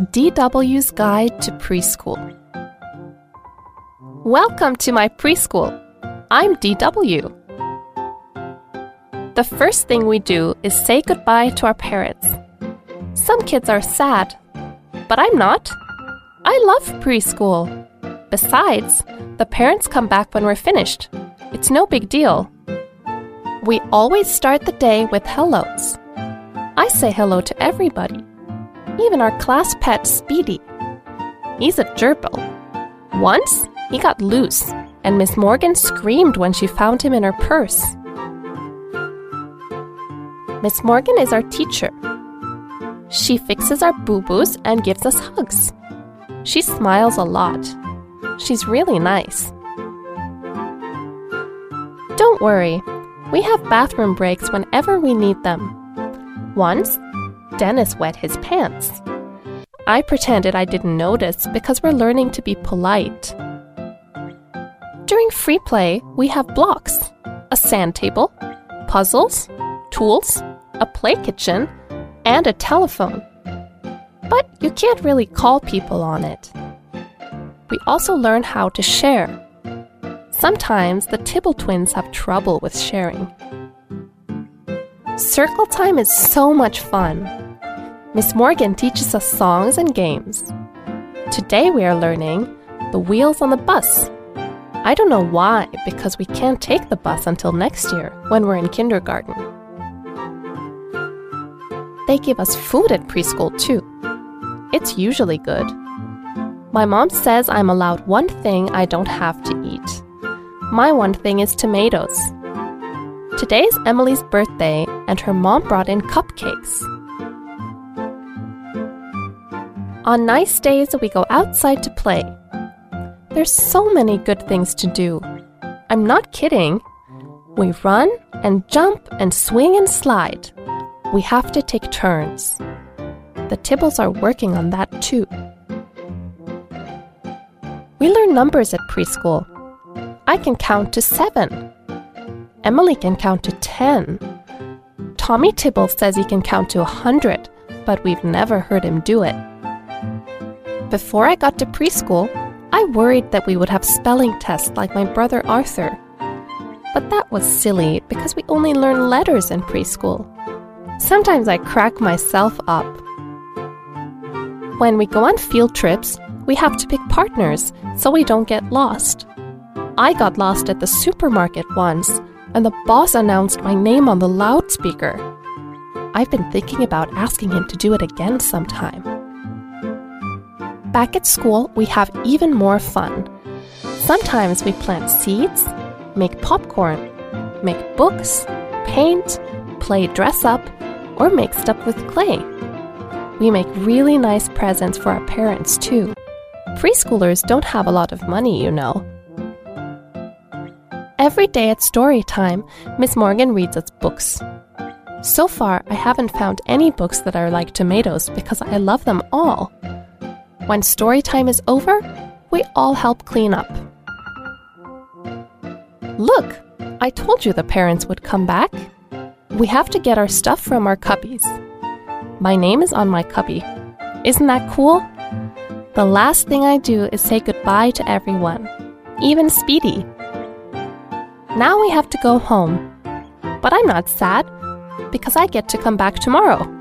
DW's Guide to Preschool. Welcome to my preschool. I'm DW. The first thing we do is say goodbye to our parents. Some kids are sad, but I'm not. I love preschool. Besides, the parents come back when we're finished. It's no big deal. We always start the day with hellos. I say hello to everybody, even our class pet Speedy. He's a gerbil. Once, he got loose, and Miss Morgan screamed when she found him in her purse. Miss Morgan is our teacher. She fixes our boo boos and gives us hugs. She smiles a lot. She's really nice. Don't worry, we have bathroom breaks whenever we need them. Once, Dennis wet his pants. I pretended I didn't notice because we're learning to be polite. During free play, we have blocks, a sand table, puzzles, tools, a play kitchen, and a telephone. But you can't really call people on it. We also learn how to share. Sometimes the Tibble twins have trouble with sharing. Circle time is so much fun. Miss Morgan teaches us songs and games. Today we are learning The Wheels on the Bus. I don't know why, because we can't take the bus until next year when we're in kindergarten. They give us food at preschool too. It's usually good. My mom says I'm allowed one thing I don't have to eat. My one thing is tomatoes. Today is Emily's birthday, and her mom brought in cupcakes. On nice days, we go outside to play. There's so many good things to do. I'm not kidding. We run and jump and swing and slide. We have to take turns. The Tibbles are working on that too. We learn numbers at preschool. I can count to seven. Emily can count to ten. Tommy Tibble says he can count to a hundred, but we've never heard him do it. Before I got to preschool, I worried that we would have spelling tests like my brother Arthur. But that was silly because we only learn letters in preschool. Sometimes I crack myself up. When we go on field trips, we have to pick partners so we don't get lost. I got lost at the supermarket once, and the boss announced my name on the loudspeaker. I've been thinking about asking him to do it again sometime. Back at school, we have even more fun. Sometimes we plant seeds, make popcorn, make books, paint, play dress up, or make stuff with clay. We make really nice presents for our parents too. Preschoolers don't have a lot of money, you know. Every day at story time, Miss Morgan reads us books. So far, I haven't found any books that are like tomatoes because I love them all. When story time is over, we all help clean up. Look, I told you the parents would come back. We have to get our stuff from our cubbies. My name is on my cubby. Isn't that cool? The last thing I do is say goodbye to everyone, even Speedy. Now we have to go home. But I'm not sad because I get to come back tomorrow.